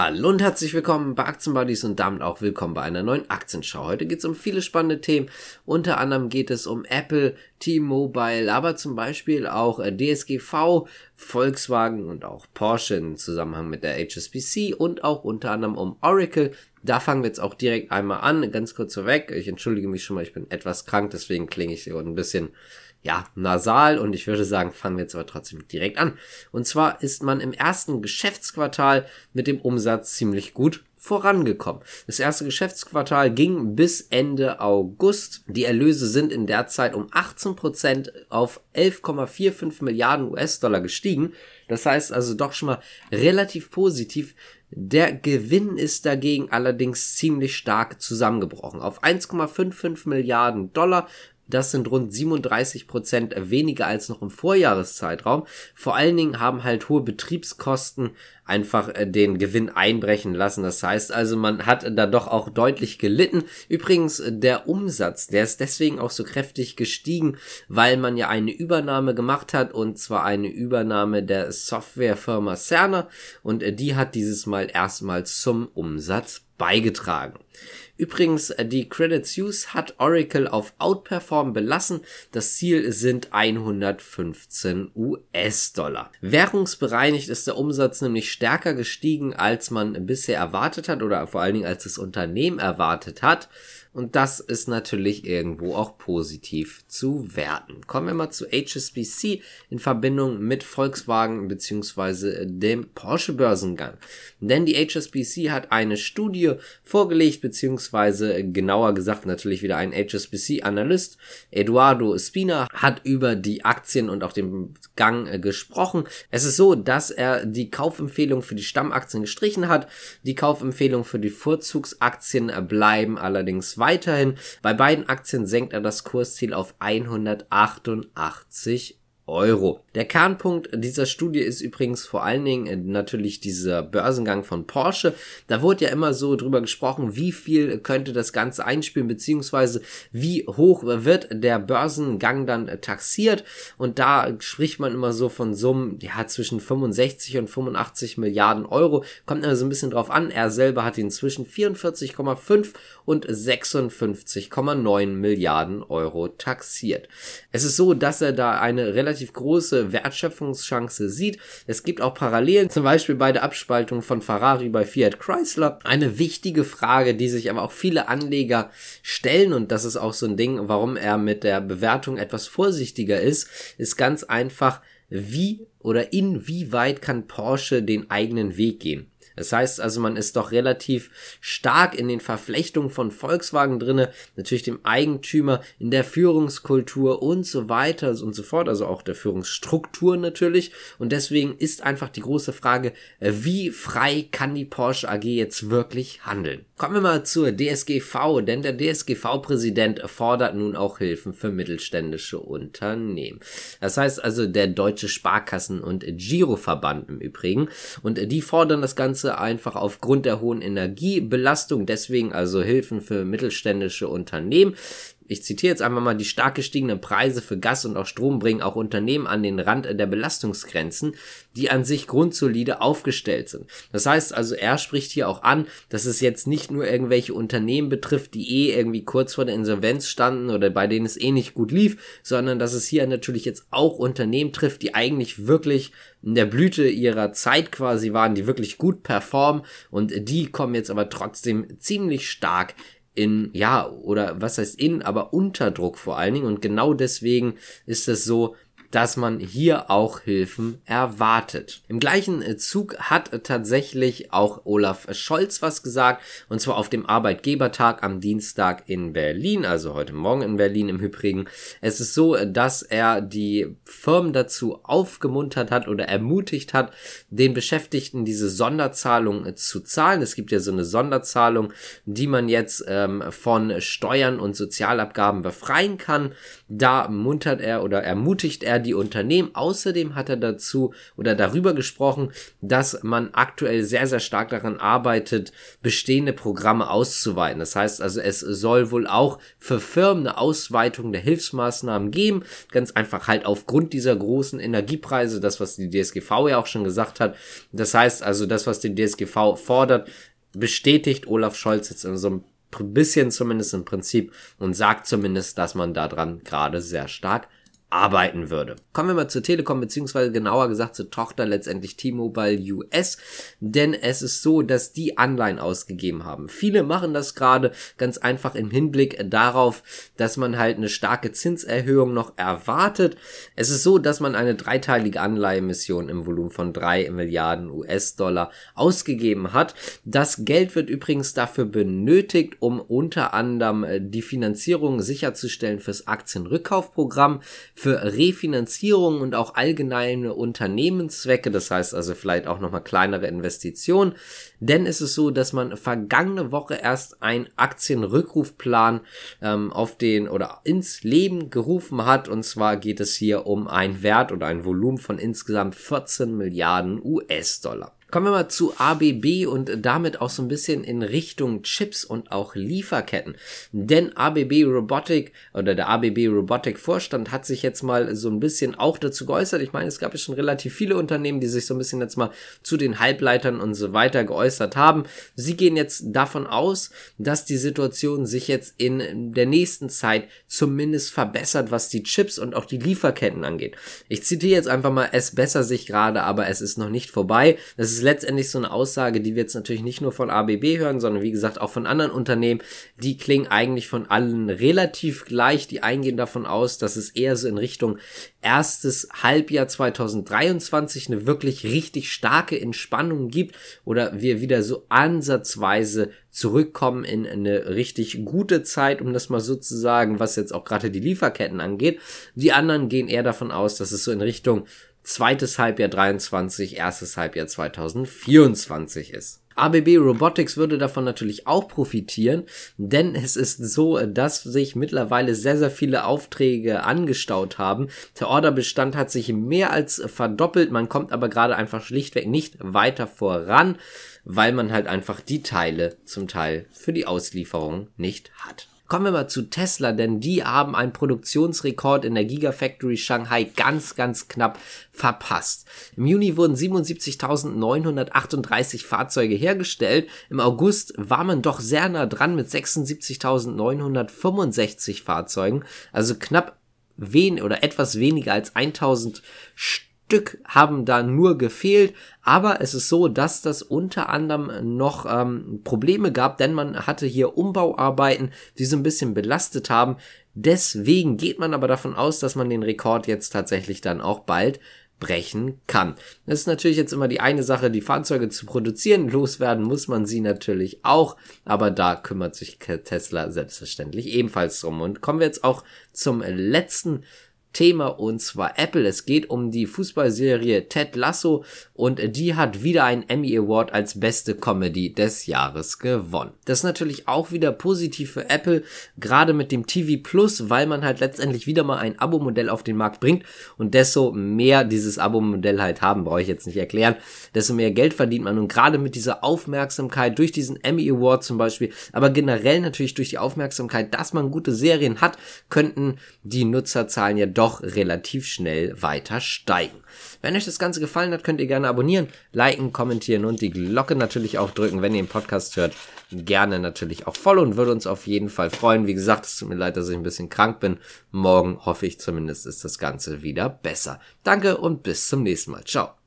Hallo und herzlich willkommen bei Aktienbuddies und damit auch willkommen bei einer neuen Aktienschau. Heute geht es um viele spannende Themen. Unter anderem geht es um Apple, T-Mobile, aber zum Beispiel auch äh, DSGV, Volkswagen und auch Porsche im Zusammenhang mit der HSBC und auch unter anderem um Oracle. Da fangen wir jetzt auch direkt einmal an. Ganz kurz vorweg. Ich entschuldige mich schon mal, ich bin etwas krank, deswegen klinge ich hier ein bisschen ja, nasal und ich würde sagen, fangen wir jetzt aber trotzdem direkt an. Und zwar ist man im ersten Geschäftsquartal mit dem Umsatz ziemlich gut vorangekommen. Das erste Geschäftsquartal ging bis Ende August. Die Erlöse sind in der Zeit um 18% auf 11,45 Milliarden US-Dollar gestiegen. Das heißt also doch schon mal relativ positiv. Der Gewinn ist dagegen allerdings ziemlich stark zusammengebrochen. Auf 1,55 Milliarden Dollar das sind rund 37 Prozent weniger als noch im Vorjahreszeitraum. Vor allen Dingen haben halt hohe Betriebskosten einfach äh, den Gewinn einbrechen lassen. Das heißt also, man hat da doch auch deutlich gelitten. Übrigens, äh, der Umsatz, der ist deswegen auch so kräftig gestiegen, weil man ja eine Übernahme gemacht hat und zwar eine Übernahme der Softwarefirma Cerner und äh, die hat dieses Mal erstmals zum Umsatz beigetragen. Übrigens, äh, die Credit Suisse hat Oracle auf Outperform belassen. Das Ziel sind 115 US-Dollar. Währungsbereinigt ist der Umsatz nämlich stärker gestiegen, als man bisher erwartet hat oder vor allen Dingen als das Unternehmen erwartet hat. Und das ist natürlich irgendwo auch positiv zu werten. Kommen wir mal zu HSBC in Verbindung mit Volkswagen beziehungsweise dem Porsche Börsengang. Denn die HSBC hat eine Studie vorgelegt, beziehungsweise genauer gesagt natürlich wieder ein HSBC-Analyst, Eduardo Spina, hat über die Aktien und auch den Gang äh, gesprochen. Es ist so, dass er die Kaufempfehlung für die Stammaktien gestrichen hat. Die Kaufempfehlung für die Vorzugsaktien bleiben allerdings weiterhin. Bei beiden Aktien senkt er das Kursziel auf 188 Euro. Der Kernpunkt dieser Studie ist übrigens vor allen Dingen äh, natürlich dieser Börsengang von Porsche. Da wurde ja immer so drüber gesprochen, wie viel könnte das Ganze einspielen, beziehungsweise wie hoch wird der Börsengang dann äh, taxiert. Und da spricht man immer so von Summen, ja, zwischen 65 und 85 Milliarden Euro. Kommt immer so ein bisschen drauf an. Er selber hat ihn zwischen 44,5 und 56,9 Milliarden Euro taxiert. Es ist so, dass er da eine relativ relativ große Wertschöpfungschance sieht. Es gibt auch Parallelen, zum Beispiel bei der Abspaltung von Ferrari bei Fiat Chrysler. Eine wichtige Frage, die sich aber auch viele Anleger stellen und das ist auch so ein Ding, warum er mit der Bewertung etwas vorsichtiger ist, ist ganz einfach, wie oder inwieweit kann Porsche den eigenen Weg gehen. Das heißt also, man ist doch relativ stark in den Verflechtungen von Volkswagen drinne, natürlich dem Eigentümer, in der Führungskultur und so weiter und so fort, also auch der Führungsstruktur natürlich. Und deswegen ist einfach die große Frage, äh, wie frei kann die Porsche AG jetzt wirklich handeln? Kommen wir mal zur DSGV, denn der DSGV-Präsident fordert nun auch Hilfen für mittelständische Unternehmen. Das heißt also der Deutsche Sparkassen- und Giroverband im Übrigen. Und die fordern das Ganze Ganze einfach aufgrund der hohen Energiebelastung, deswegen also Hilfen für mittelständische Unternehmen ich zitiere jetzt einfach mal, die stark gestiegenen Preise für Gas und auch Strom bringen auch Unternehmen an den Rand der Belastungsgrenzen, die an sich grundsolide aufgestellt sind. Das heißt also, er spricht hier auch an, dass es jetzt nicht nur irgendwelche Unternehmen betrifft, die eh irgendwie kurz vor der Insolvenz standen oder bei denen es eh nicht gut lief, sondern dass es hier natürlich jetzt auch Unternehmen trifft, die eigentlich wirklich in der Blüte ihrer Zeit quasi waren, die wirklich gut performen und die kommen jetzt aber trotzdem ziemlich stark in, ja, oder was heißt in, aber unter Druck vor allen Dingen. Und genau deswegen ist es so, dass man hier auch Hilfen erwartet. Im gleichen äh, Zug hat tatsächlich auch Olaf Scholz was gesagt, und zwar auf dem Arbeitgebertag am Dienstag in Berlin, also heute Morgen in Berlin im Übrigen. Es ist so, dass er die Firmen dazu aufgemuntert hat oder ermutigt hat, den Beschäftigten diese Sonderzahlung äh, zu zahlen. Es gibt ja so eine Sonderzahlung, die man jetzt ähm, von Steuern und Sozialabgaben befreien kann. Da muntert er oder ermutigt er die Unternehmen. Außerdem hat er dazu oder darüber gesprochen, dass man aktuell sehr, sehr stark daran arbeitet, bestehende Programme auszuweiten. Das heißt also, es soll wohl auch für Firmen eine Ausweitung der Hilfsmaßnahmen geben. Ganz einfach halt aufgrund dieser großen Energiepreise, das, was die DSGV ja auch schon gesagt hat. Das heißt also, das, was die DSGV fordert, bestätigt Olaf Scholz jetzt in so einem bisschen zumindest im Prinzip und sagt zumindest, dass man daran gerade sehr stark arbeiten würde. Kommen wir mal zur Telekom, beziehungsweise genauer gesagt zur Tochter letztendlich T-Mobile US, denn es ist so, dass die Anleihen ausgegeben haben. Viele machen das gerade ganz einfach im Hinblick darauf, dass man halt eine starke Zinserhöhung noch erwartet. Es ist so, dass man eine dreiteilige Anleihemission im Volumen von drei Milliarden US-Dollar ausgegeben hat. Das Geld wird übrigens dafür benötigt, um unter anderem äh, die Finanzierung sicherzustellen fürs Aktienrückkaufprogramm für Refinanzierung und auch allgemeine Unternehmenszwecke, das heißt also vielleicht auch nochmal kleinere Investitionen. Denn es ist so, dass man vergangene Woche erst einen Aktienrückrufplan ähm, auf den oder ins Leben gerufen hat. Und zwar geht es hier um einen Wert oder ein Volumen von insgesamt 14 Milliarden US-Dollar. Kommen wir mal zu ABB und damit auch so ein bisschen in Richtung Chips und auch Lieferketten. Denn ABB Robotic oder der ABB Robotic Vorstand hat sich jetzt mal so ein bisschen auch dazu geäußert. Ich meine, es gab ja schon relativ viele Unternehmen, die sich so ein bisschen jetzt mal zu den Halbleitern und so weiter geäußert haben. Sie gehen jetzt davon aus, dass die Situation sich jetzt in der nächsten Zeit zumindest verbessert, was die Chips und auch die Lieferketten angeht. Ich zitiere jetzt einfach mal, es bessert sich gerade, aber es ist noch nicht vorbei. Das ist letztendlich so eine Aussage, die wir jetzt natürlich nicht nur von ABB hören, sondern wie gesagt auch von anderen Unternehmen. Die klingen eigentlich von allen relativ gleich. Die eingehen davon aus, dass es eher so in Richtung erstes Halbjahr 2023 eine wirklich richtig starke Entspannung gibt oder wir wieder so ansatzweise zurückkommen in eine richtig gute Zeit, um das mal so zu sagen, was jetzt auch gerade die Lieferketten angeht. Die anderen gehen eher davon aus, dass es so in Richtung zweites Halbjahr 23, erstes Halbjahr 2024 ist. ABB Robotics würde davon natürlich auch profitieren, denn es ist so, dass sich mittlerweile sehr, sehr viele Aufträge angestaut haben. Der Orderbestand hat sich mehr als verdoppelt, man kommt aber gerade einfach schlichtweg nicht weiter voran, weil man halt einfach die Teile zum Teil für die Auslieferung nicht hat. Kommen wir mal zu Tesla, denn die haben einen Produktionsrekord in der Gigafactory Shanghai ganz, ganz knapp verpasst. Im Juni wurden 77.938 Fahrzeuge hergestellt. Im August war man doch sehr nah dran mit 76.965 Fahrzeugen, also knapp wen oder etwas weniger als 1000 Stück Stück haben da nur gefehlt, aber es ist so, dass das unter anderem noch ähm, Probleme gab, denn man hatte hier Umbauarbeiten, die so ein bisschen belastet haben. Deswegen geht man aber davon aus, dass man den Rekord jetzt tatsächlich dann auch bald brechen kann. Das ist natürlich jetzt immer die eine Sache, die Fahrzeuge zu produzieren. Loswerden muss man sie natürlich auch, aber da kümmert sich Tesla selbstverständlich ebenfalls drum. Und kommen wir jetzt auch zum letzten Thema und zwar Apple. Es geht um die Fußballserie Ted Lasso und die hat wieder einen Emmy Award als beste Comedy des Jahres gewonnen. Das ist natürlich auch wieder positiv für Apple, gerade mit dem TV Plus, weil man halt letztendlich wieder mal ein Abo-Modell auf den Markt bringt und desto mehr dieses Abo-Modell halt haben, brauche ich jetzt nicht erklären, desto mehr Geld verdient man und gerade mit dieser Aufmerksamkeit durch diesen Emmy Award zum Beispiel, aber generell natürlich durch die Aufmerksamkeit, dass man gute Serien hat, könnten die Nutzerzahlen ja doch relativ schnell weiter steigen. Wenn euch das Ganze gefallen hat, könnt ihr gerne abonnieren, liken, kommentieren und die Glocke natürlich auch drücken, wenn ihr den Podcast hört. Gerne natürlich auch follow und würde uns auf jeden Fall freuen. Wie gesagt, es tut mir leid, dass ich ein bisschen krank bin. Morgen hoffe ich zumindest ist das Ganze wieder besser. Danke und bis zum nächsten Mal. Ciao.